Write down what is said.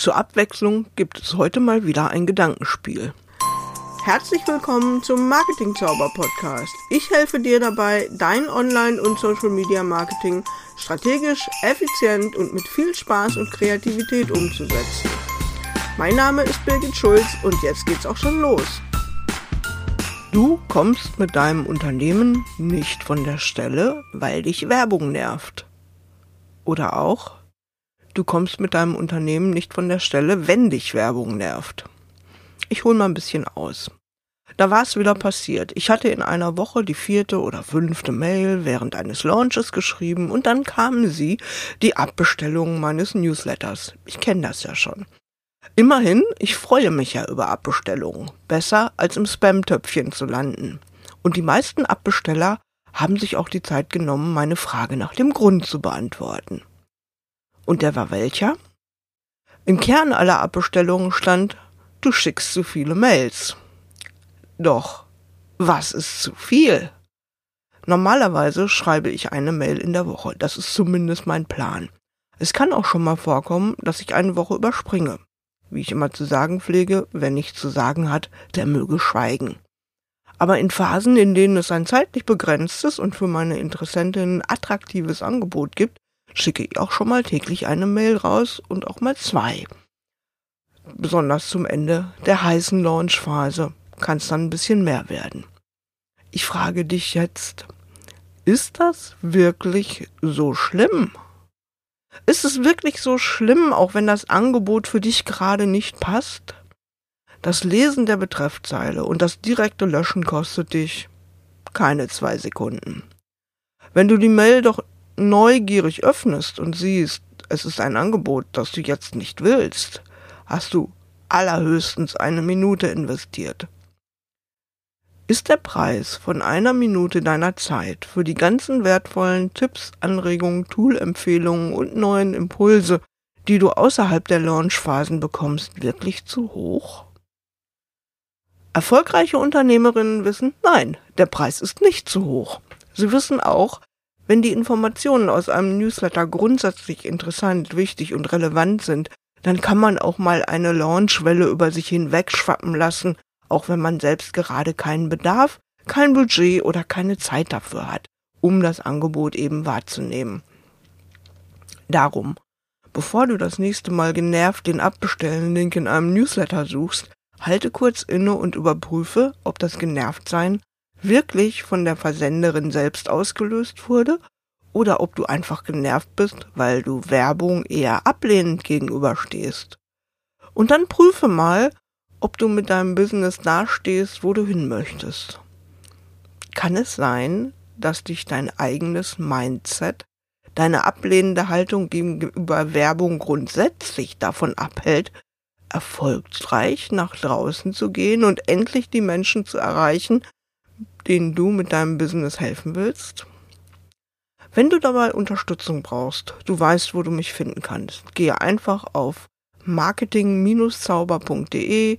Zur Abwechslung gibt es heute mal wieder ein Gedankenspiel. Herzlich willkommen zum Marketing Zauber Podcast. Ich helfe dir dabei, dein Online- und Social Media Marketing strategisch, effizient und mit viel Spaß und Kreativität umzusetzen. Mein Name ist Birgit Schulz und jetzt geht's auch schon los. Du kommst mit deinem Unternehmen nicht von der Stelle, weil dich Werbung nervt. Oder auch, du kommst mit deinem Unternehmen nicht von der Stelle, wenn dich Werbung nervt. Ich hole mal ein bisschen aus. Da war es wieder passiert. Ich hatte in einer Woche die vierte oder fünfte Mail während eines Launches geschrieben und dann kamen sie, die Abbestellungen meines Newsletters. Ich kenne das ja schon. Immerhin, ich freue mich ja über Abbestellungen. Besser als im Spam-Töpfchen zu landen. Und die meisten Abbesteller haben sich auch die Zeit genommen, meine Frage nach dem Grund zu beantworten. Und der war welcher? Im Kern aller Abbestellungen stand, du schickst zu viele Mails. Doch, was ist zu viel? Normalerweise schreibe ich eine Mail in der Woche. Das ist zumindest mein Plan. Es kann auch schon mal vorkommen, dass ich eine Woche überspringe wie ich immer zu sagen pflege, wer nichts zu sagen hat, der möge schweigen. Aber in Phasen, in denen es ein zeitlich begrenztes und für meine Interessentinnen attraktives Angebot gibt, schicke ich auch schon mal täglich eine Mail raus und auch mal zwei. Besonders zum Ende der heißen Launchphase kann es dann ein bisschen mehr werden. Ich frage dich jetzt, ist das wirklich so schlimm? Ist es wirklich so schlimm, auch wenn das Angebot für dich gerade nicht passt? Das Lesen der Betreffzeile und das direkte Löschen kostet dich keine zwei Sekunden. Wenn du die Mail doch neugierig öffnest und siehst, es ist ein Angebot, das du jetzt nicht willst, hast du allerhöchstens eine Minute investiert. Ist der Preis von einer Minute deiner Zeit für die ganzen wertvollen Tipps, Anregungen, Tool-Empfehlungen und neuen Impulse, die du außerhalb der Launchphasen bekommst, wirklich zu hoch? Erfolgreiche Unternehmerinnen wissen, nein, der Preis ist nicht zu hoch. Sie wissen auch, wenn die Informationen aus einem Newsletter grundsätzlich interessant, wichtig und relevant sind, dann kann man auch mal eine Launchwelle über sich hinwegschwappen lassen auch wenn man selbst gerade keinen Bedarf, kein Budget oder keine Zeit dafür hat, um das Angebot eben wahrzunehmen. Darum, bevor du das nächste Mal genervt den Abbestellen-Link in einem Newsletter suchst, halte kurz inne und überprüfe, ob das Genervtsein wirklich von der Versenderin selbst ausgelöst wurde oder ob du einfach genervt bist, weil du Werbung eher ablehnend gegenüberstehst. Und dann prüfe mal, ob du mit deinem Business dastehst, wo du hin möchtest. Kann es sein, dass dich dein eigenes Mindset, deine ablehnende Haltung gegenüber Werbung grundsätzlich davon abhält, erfolgreich nach draußen zu gehen und endlich die Menschen zu erreichen, denen du mit deinem Business helfen willst? Wenn du dabei Unterstützung brauchst, du weißt, wo du mich finden kannst. Gehe einfach auf marketing-zauber.de